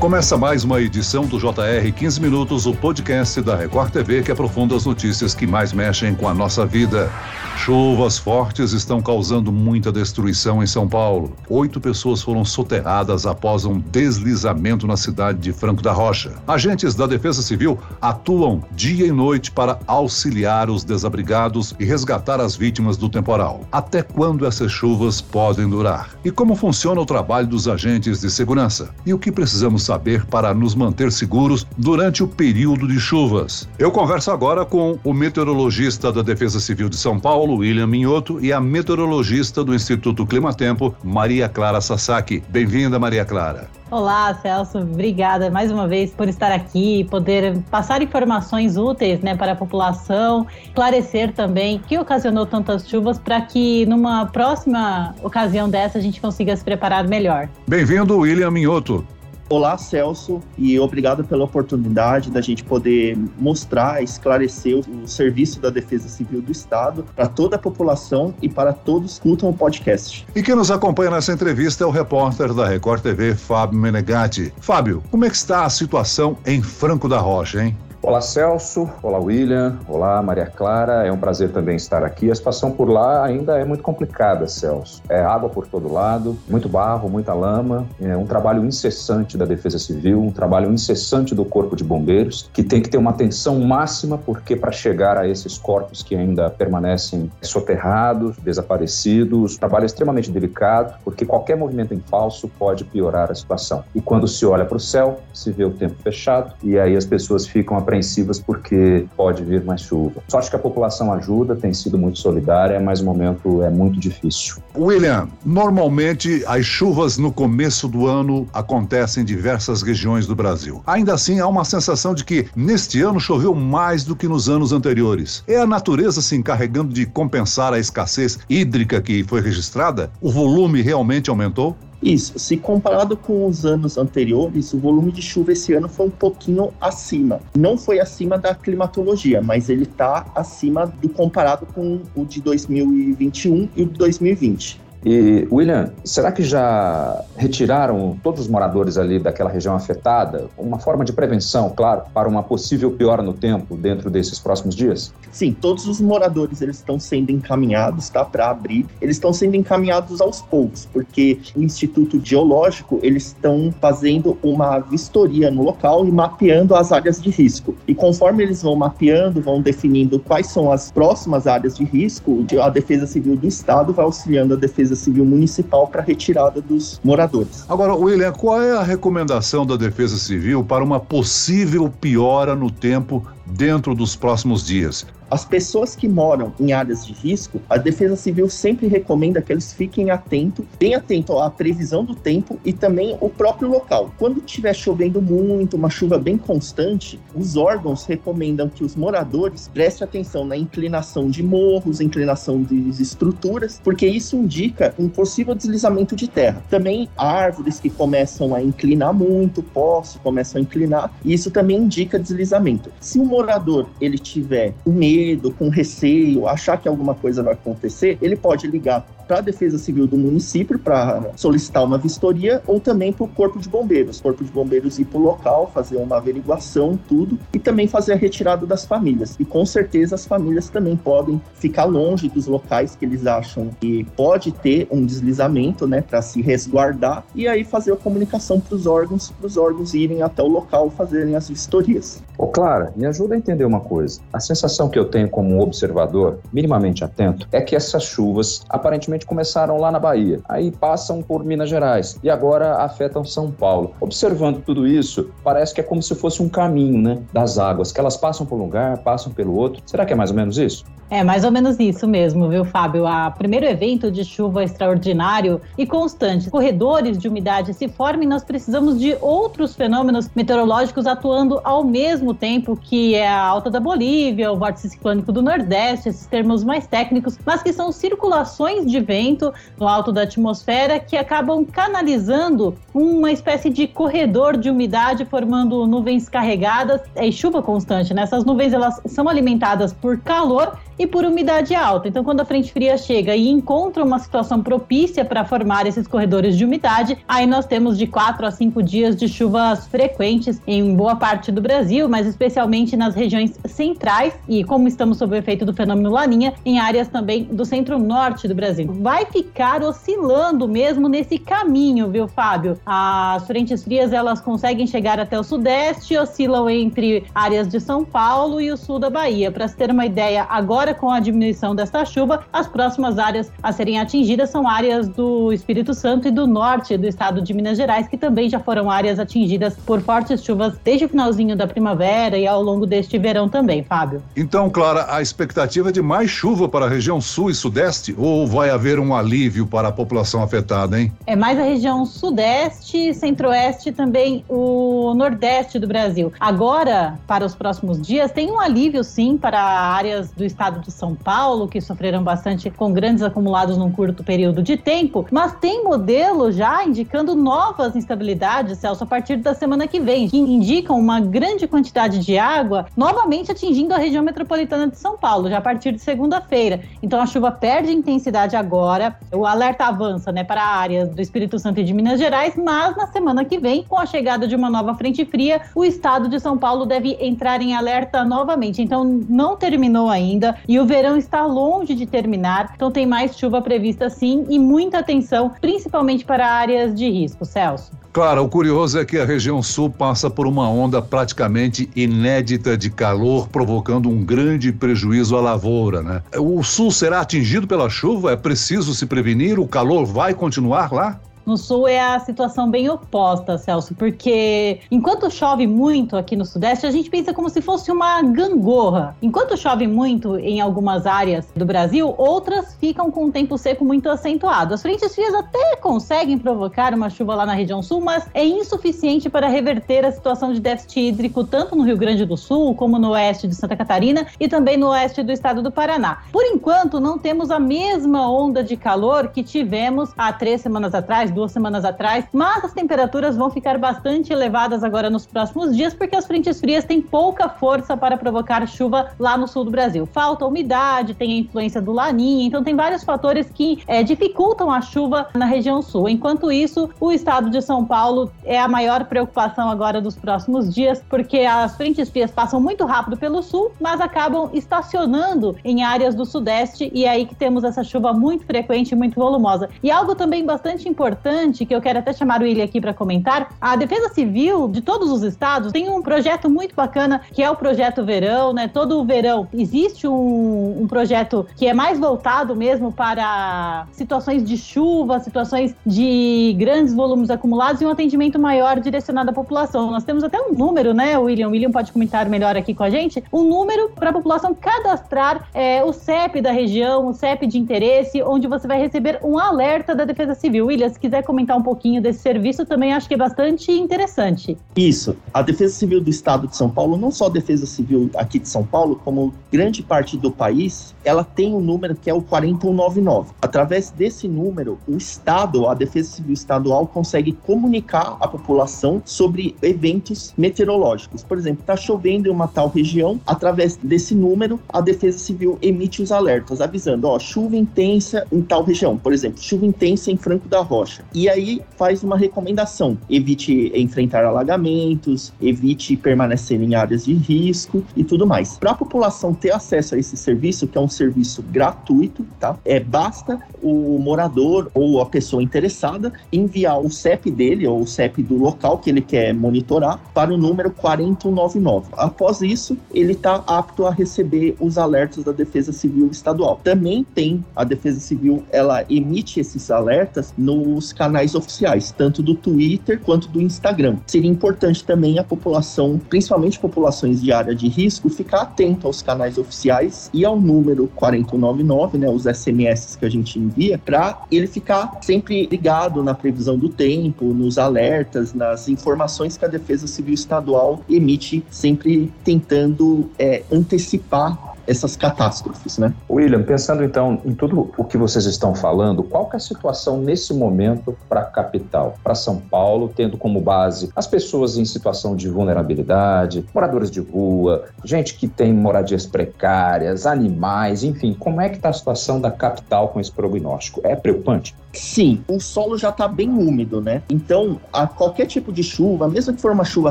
Começa mais uma edição do JR 15 Minutos, o podcast da Record TV que aprofunda as notícias que mais mexem com a nossa vida. Chuvas fortes estão causando muita destruição em São Paulo. Oito pessoas foram soterradas após um deslizamento na cidade de Franco da Rocha. Agentes da Defesa Civil atuam dia e noite para auxiliar os desabrigados e resgatar as vítimas do temporal. Até quando essas chuvas podem durar? E como funciona o trabalho dos agentes de segurança? E o que precisamos saber para nos manter seguros durante o período de chuvas? Eu converso agora com o meteorologista da Defesa Civil de São Paulo, William Minhoto e a meteorologista do Instituto Climatempo, Maria Clara Sasaki. Bem-vinda, Maria Clara. Olá, Celso. Obrigada mais uma vez por estar aqui e poder passar informações úteis né, para a população, esclarecer também o que ocasionou tantas chuvas para que numa próxima ocasião dessa a gente consiga se preparar melhor. Bem-vindo, William Minhoto. Olá, Celso, e obrigado pela oportunidade da gente poder mostrar, esclarecer o, serviço da Defesa Civil do Estado para toda a população e para todos que escutam o podcast. E quem nos acompanha nessa entrevista é o repórter da Record TV, Fábio Menegatti. Fábio, como é que está a situação em Franco da Rocha, hein? Olá Celso, olá William, olá Maria Clara, é um prazer também estar aqui. A situação por lá ainda é muito complicada, Celso. É água por todo lado, muito barro, muita lama, é um trabalho incessante da Defesa Civil, um trabalho incessante do Corpo de Bombeiros, que tem que ter uma atenção máxima, porque para chegar a esses corpos que ainda permanecem soterrados, desaparecidos, trabalho extremamente delicado, porque qualquer movimento em falso pode piorar a situação. E quando se olha para o céu, se vê o tempo fechado, e aí as pessoas ficam apreensivas porque pode vir mais chuva. Só acho que a população ajuda, tem sido muito solidária, mas o momento é muito difícil. William, normalmente as chuvas no começo do ano acontecem em diversas regiões do Brasil. Ainda assim, há uma sensação de que neste ano choveu mais do que nos anos anteriores. É a natureza se encarregando de compensar a escassez hídrica que foi registrada? O volume realmente aumentou? Isso, se comparado com os anos anteriores, o volume de chuva esse ano foi um pouquinho acima. Não foi acima da climatologia, mas ele está acima do comparado com o de 2021 e o de 2020. E, William, será que já retiraram todos os moradores ali daquela região afetada? Uma forma de prevenção, claro, para uma possível piora no tempo dentro desses próximos dias? Sim, todos os moradores eles estão sendo encaminhados, tá, para abrir. Eles estão sendo encaminhados aos poucos, porque o Instituto Geológico eles estão fazendo uma vistoria no local e mapeando as áreas de risco. E conforme eles vão mapeando, vão definindo quais são as próximas áreas de risco, a Defesa Civil do Estado vai auxiliando a Defesa Defesa Civil Municipal para retirada dos moradores. Agora, William, qual é a recomendação da Defesa Civil para uma possível piora no tempo dentro dos próximos dias? As pessoas que moram em áreas de risco, a Defesa Civil sempre recomenda que eles fiquem atentos, bem atentos à previsão do tempo e também o próprio local. Quando estiver chovendo muito, uma chuva bem constante, os órgãos recomendam que os moradores prestem atenção na inclinação de morros, inclinação de estruturas, porque isso indica um possível deslizamento de terra. Também árvores que começam a inclinar muito, postes começam a inclinar, e isso também indica deslizamento. Se o morador ele tiver medo medo, com receio, achar que alguma coisa vai acontecer, ele pode ligar para a Defesa Civil do município para solicitar uma vistoria ou também para o Corpo de Bombeiros. Corpo de Bombeiros ir para o local, fazer uma averiguação, tudo, e também fazer a retirada das famílias. E com certeza as famílias também podem ficar longe dos locais que eles acham que pode ter um deslizamento, né, para se resguardar e aí fazer a comunicação para os órgãos, para os órgãos irem até o local fazerem as vistorias. Ô, Clara, me ajuda a entender uma coisa. A sensação que eu tenho como um observador, minimamente atento, é que essas chuvas aparentemente começaram lá na Bahia, aí passam por Minas Gerais e agora afetam São Paulo. Observando tudo isso, parece que é como se fosse um caminho, né, das águas, que elas passam por um lugar, passam pelo outro. Será que é mais ou menos isso? É mais ou menos isso mesmo, viu, Fábio? A primeiro evento de chuva extraordinário e constante, corredores de umidade se formam nós precisamos de outros fenômenos meteorológicos atuando ao mesmo tempo, que é a alta da Bolívia, o vórtice ciclônico do Nordeste, esses termos mais técnicos, mas que são circulações de vento no alto da atmosfera que acabam canalizando uma espécie de corredor de umidade, formando nuvens carregadas e chuva constante. Né? Essas nuvens elas são alimentadas por calor e por umidade alta. Então, quando a frente fria chega e encontra uma situação propícia para formar esses corredores de umidade, aí nós temos de 4 a 5 dias de chuvas frequentes em boa parte do Brasil, mas especialmente nas regiões centrais e, como estamos sob o efeito do fenômeno Laninha, em áreas também do centro-norte do Brasil. Vai ficar oscilando mesmo nesse caminho, viu, Fábio? As frentes frias elas conseguem chegar até o sudeste, oscilam entre áreas de São Paulo e o sul da Bahia. Para se ter uma ideia, agora com a diminuição desta chuva, as próximas áreas a serem atingidas são áreas do Espírito Santo e do norte do estado de Minas Gerais, que também já foram áreas atingidas por fortes chuvas desde o finalzinho da primavera e ao longo deste verão também, Fábio. Então, Clara, a expectativa é de mais chuva para a região sul e sudeste ou vai haver um alívio para a população afetada, hein? É mais a região sudeste, centro-oeste e também o nordeste do Brasil. Agora, para os próximos dias, tem um alívio sim para áreas do estado de São Paulo, que sofreram bastante com grandes acumulados num curto período de tempo, mas tem modelo já indicando novas instabilidades, Celso, a partir da semana que vem, que indicam uma grande quantidade de água novamente atingindo a região metropolitana de São Paulo, já a partir de segunda-feira. Então a chuva perde intensidade agora, o alerta avança né, para áreas do Espírito Santo e de Minas Gerais, mas na semana que vem, com a chegada de uma nova frente fria, o estado de São Paulo deve entrar em alerta novamente. Então não terminou ainda e o verão está longe de terminar, então tem mais chuva prevista sim e muita atenção, principalmente para áreas de risco. Celso. Claro, o curioso é que a região sul passa por uma onda praticamente inédita de calor, provocando um grande prejuízo à lavoura, né? O sul será atingido pela chuva? É preciso se prevenir? O calor vai continuar lá? No sul é a situação bem oposta, Celso, porque enquanto chove muito aqui no sudeste, a gente pensa como se fosse uma gangorra. Enquanto chove muito em algumas áreas do Brasil, outras ficam com um tempo seco muito acentuado. As frentes frias até conseguem provocar uma chuva lá na região sul, mas é insuficiente para reverter a situação de déficit hídrico tanto no Rio Grande do Sul como no oeste de Santa Catarina e também no oeste do estado do Paraná. Por enquanto, não temos a mesma onda de calor que tivemos há três semanas atrás, duas semanas atrás, mas as temperaturas vão ficar bastante elevadas agora nos próximos dias, porque as frentes frias têm pouca força para provocar chuva lá no sul do Brasil. Falta umidade, tem a influência do laninha, então tem vários fatores que é, dificultam a chuva na região sul. Enquanto isso, o estado de São Paulo é a maior preocupação agora dos próximos dias, porque as frentes frias passam muito rápido pelo sul, mas acabam estacionando em áreas do sudeste e é aí que temos essa chuva muito frequente, muito volumosa. E algo também bastante importante importante, que eu quero até chamar o William aqui para comentar, a Defesa Civil de todos os estados tem um projeto muito bacana, que é o Projeto Verão, né? Todo verão existe um, um projeto que é mais voltado mesmo para situações de chuva, situações de grandes volumes acumulados e um atendimento maior direcionado à população. Nós temos até um número, né, William? William pode comentar melhor aqui com a gente. Um número para a população cadastrar é, o CEP da região, o CEP de interesse, onde você vai receber um alerta da Defesa Civil. William, se quiser comentar um pouquinho desse serviço, também acho que é bastante interessante. Isso. A Defesa Civil do Estado de São Paulo, não só a Defesa Civil aqui de São Paulo, como grande parte do país, ela tem um número que é o 4199. Através desse número, o Estado, a Defesa Civil Estadual, consegue comunicar à população sobre eventos meteorológicos. Por exemplo, está chovendo em uma tal região, através desse número, a Defesa Civil emite os alertas, avisando, ó, chuva intensa em tal região. Por exemplo, chuva intensa em Franco da Rocha. E aí faz uma recomendação: evite enfrentar alagamentos, evite permanecer em áreas de risco e tudo mais. Para a população ter acesso a esse serviço, que é um serviço gratuito, tá? É basta o morador ou a pessoa interessada enviar o CEP dele ou o CEP do local que ele quer monitorar para o número 4199. Após isso, ele está apto a receber os alertas da Defesa Civil Estadual. Também tem a Defesa Civil, ela emite esses alertas nos canais oficiais, tanto do Twitter quanto do Instagram. Seria importante também a população, principalmente populações de área de risco, ficar atento aos canais oficiais e ao número 4099, né, os SMS que a gente envia, para ele ficar sempre ligado na previsão do tempo, nos alertas, nas informações que a Defesa Civil Estadual emite, sempre tentando é, antecipar essas catástrofes, né? William, pensando então em tudo o que vocês estão falando, qual que é a situação nesse momento para a capital, para São Paulo, tendo como base as pessoas em situação de vulnerabilidade, moradores de rua, gente que tem moradias precárias, animais, enfim, como é que está a situação da capital com esse prognóstico? É preocupante? Sim, o solo já está bem úmido, né? Então, a qualquer tipo de chuva, mesmo que for uma chuva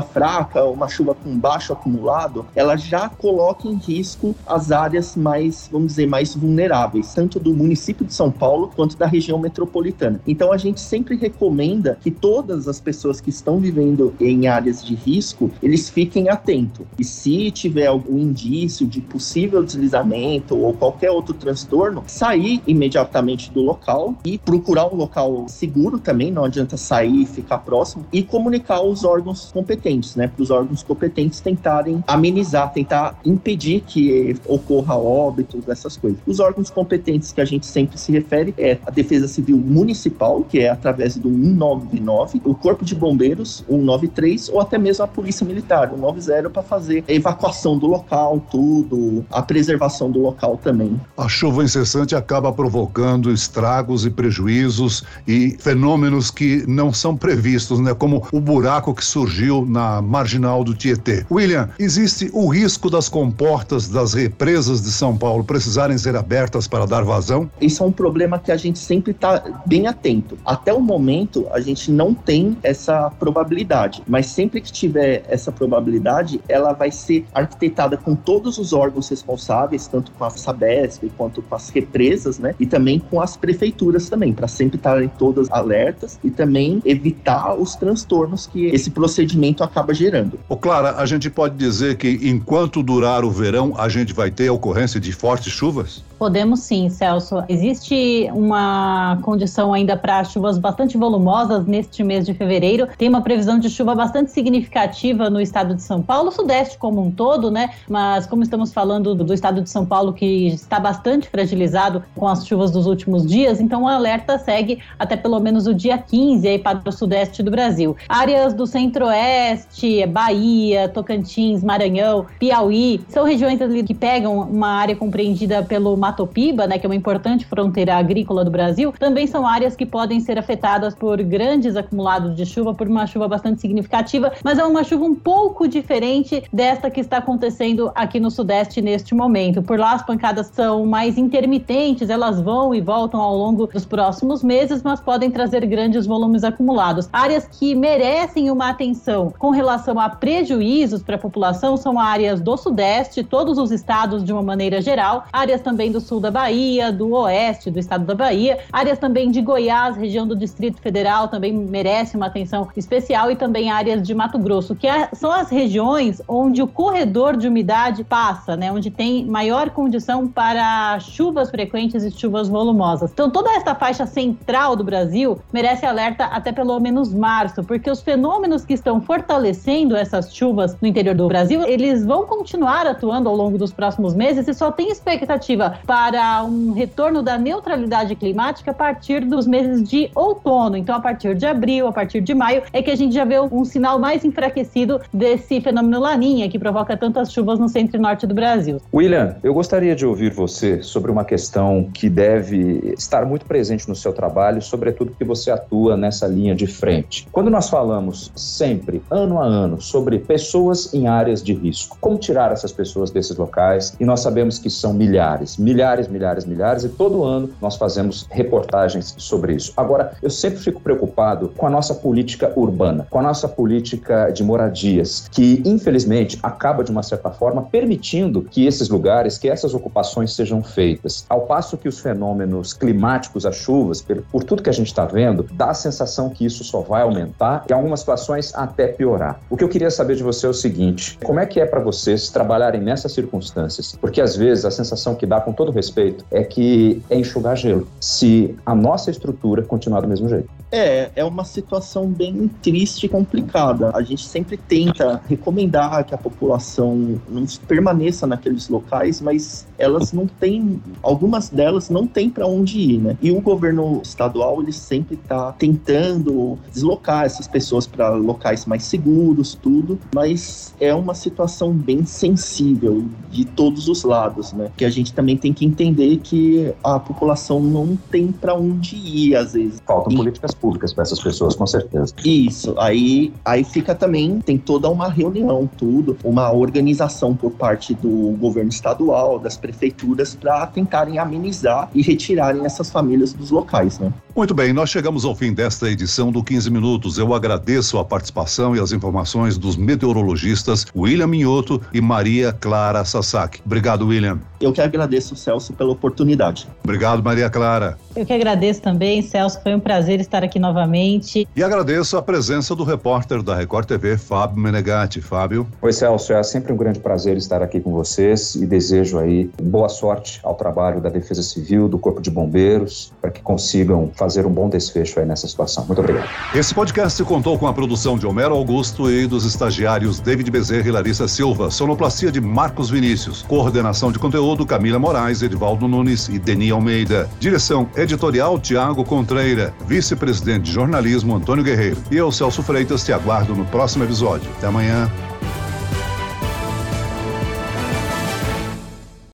fraca ou uma chuva com baixo acumulado, ela já coloca em risco as áreas mais, vamos dizer, mais vulneráveis, tanto do município de São Paulo quanto da região metropolitana. Então, a gente sempre recomenda que todas as pessoas que estão vivendo em áreas de risco, eles fiquem atentos. E se tiver algum indício de possível deslizamento ou qualquer outro transtorno, sair imediatamente do local e procurar um local seguro também, não adianta sair e ficar próximo, e comunicar aos órgãos competentes, né? Para os órgãos competentes tentarem amenizar, tentar impedir que ocorra óbitos, essas coisas. Os órgãos competentes que a gente sempre se refere é a Defesa Civil Municipal, que é através do 199, o Corpo de Bombeiros, 193, ou até mesmo a Polícia Militar, 190, para fazer a evacuação do local, tudo, a preservação do local também. A chuva incessante acaba provocando estragos e prejuízos prejuízos e fenômenos que não são previstos, né? Como o buraco que surgiu na marginal do Tietê. William, existe o risco das comportas das represas de São Paulo precisarem ser abertas para dar vazão? Isso é um problema que a gente sempre está bem atento. Até o momento, a gente não tem essa probabilidade, mas sempre que tiver essa probabilidade, ela vai ser arquitetada com todos os órgãos responsáveis, tanto com a Sabesp quanto com as represas, né? E também com as prefeituras também, para sempre estarem todas alertas e também evitar os transtornos que esse procedimento acaba gerando. Ô Clara, a gente pode dizer que enquanto durar o verão, a gente vai ter a ocorrência de fortes chuvas? Podemos sim, Celso. Existe uma condição ainda para chuvas bastante volumosas neste mês de fevereiro. Tem uma previsão de chuva bastante significativa no estado de São Paulo, sudeste como um todo, né? Mas como estamos falando do estado de São Paulo que está bastante fragilizado com as chuvas dos últimos dias, então o alerta segue até pelo menos o dia 15 aí para o sudeste do Brasil. Áreas do centro-oeste, Bahia, Tocantins, Maranhão, Piauí, são regiões ali que pegam uma área compreendida pelo Mato Piba, né, que é uma importante fronteira agrícola do Brasil, também são áreas que podem ser afetadas por grandes acumulados de chuva, por uma chuva bastante significativa, mas é uma chuva um pouco diferente desta que está acontecendo aqui no Sudeste neste momento. Por lá as pancadas são mais intermitentes, elas vão e voltam ao longo dos próximos meses, mas podem trazer grandes volumes acumulados. Áreas que merecem uma atenção com relação a prejuízos para a população são áreas do Sudeste, todos os estados de uma maneira geral, áreas também do do sul da Bahia, do oeste do estado da Bahia, áreas também de Goiás, região do Distrito Federal, também merece uma atenção especial, e também áreas de Mato Grosso, que é, são as regiões onde o corredor de umidade passa, né, onde tem maior condição para chuvas frequentes e chuvas volumosas. Então, toda esta faixa central do Brasil merece alerta até pelo menos março, porque os fenômenos que estão fortalecendo essas chuvas no interior do Brasil, eles vão continuar atuando ao longo dos próximos meses e só tem expectativa para um retorno da neutralidade climática a partir dos meses de outono. Então, a partir de abril, a partir de maio, é que a gente já vê um sinal mais enfraquecido desse fenômeno laninha que provoca tantas chuvas no centro e norte do Brasil. William, eu gostaria de ouvir você sobre uma questão que deve estar muito presente no seu trabalho, sobretudo que você atua nessa linha de frente. Quando nós falamos sempre, ano a ano, sobre pessoas em áreas de risco, como tirar essas pessoas desses locais, e nós sabemos que são milhares, milhares milhares, milhares, milhares, e todo ano nós fazemos reportagens sobre isso. Agora, eu sempre fico preocupado com a nossa política urbana, com a nossa política de moradias, que infelizmente acaba de uma certa forma permitindo que esses lugares, que essas ocupações sejam feitas. Ao passo que os fenômenos climáticos, as chuvas, por tudo que a gente está vendo, dá a sensação que isso só vai aumentar e em algumas situações até piorar. O que eu queria saber de você é o seguinte: como é que é para vocês trabalharem nessas circunstâncias? Porque às vezes a sensação que dá com todo respeito, é que é enxugar gelo. Se a nossa estrutura continuar do mesmo jeito. É, é uma situação bem triste e complicada. A gente sempre tenta recomendar que a população não permaneça naqueles locais, mas elas não têm, algumas delas não têm para onde ir, né? E o governo estadual ele sempre está tentando deslocar essas pessoas para locais mais seguros, tudo, mas é uma situação bem sensível de todos os lados, né? Que a gente também tem que entender que a população não tem para onde ir às vezes. Faltam e... políticas públicas para essas pessoas, com certeza. Isso, aí, aí fica também, tem toda uma reunião, tudo, uma organização por parte do governo estadual, das prefeituras, para tentarem amenizar e retirarem essas famílias dos locais, né? Muito bem, nós chegamos ao fim desta edição do 15 Minutos. Eu agradeço a participação e as informações dos meteorologistas William Minhoto e Maria Clara Sasaki. Obrigado, William. Eu que agradeço, Celso, pela oportunidade. Obrigado, Maria Clara. Eu que agradeço também, Celso. Foi um prazer estar aqui novamente. E agradeço a presença do repórter da Record TV, Fábio Menegatti. Fábio. Oi, Celso. É sempre um grande prazer estar aqui com vocês e desejo aí boa sorte ao trabalho da Defesa Civil, do Corpo de Bombeiros, para que consigam fazer um bom desfecho aí nessa situação. Muito obrigado. Esse podcast contou com a produção de Homero Augusto e dos estagiários David Bezerra e Larissa Silva, sonoplastia de Marcos Vinícius, coordenação de conteúdo Camila Moraes, Edivaldo Nunes e Deni Almeida, direção editorial Tiago Contreira, vice-presidente de jornalismo Antônio Guerreiro. E eu, Celso Freitas, te aguardo no próximo episódio. Até amanhã.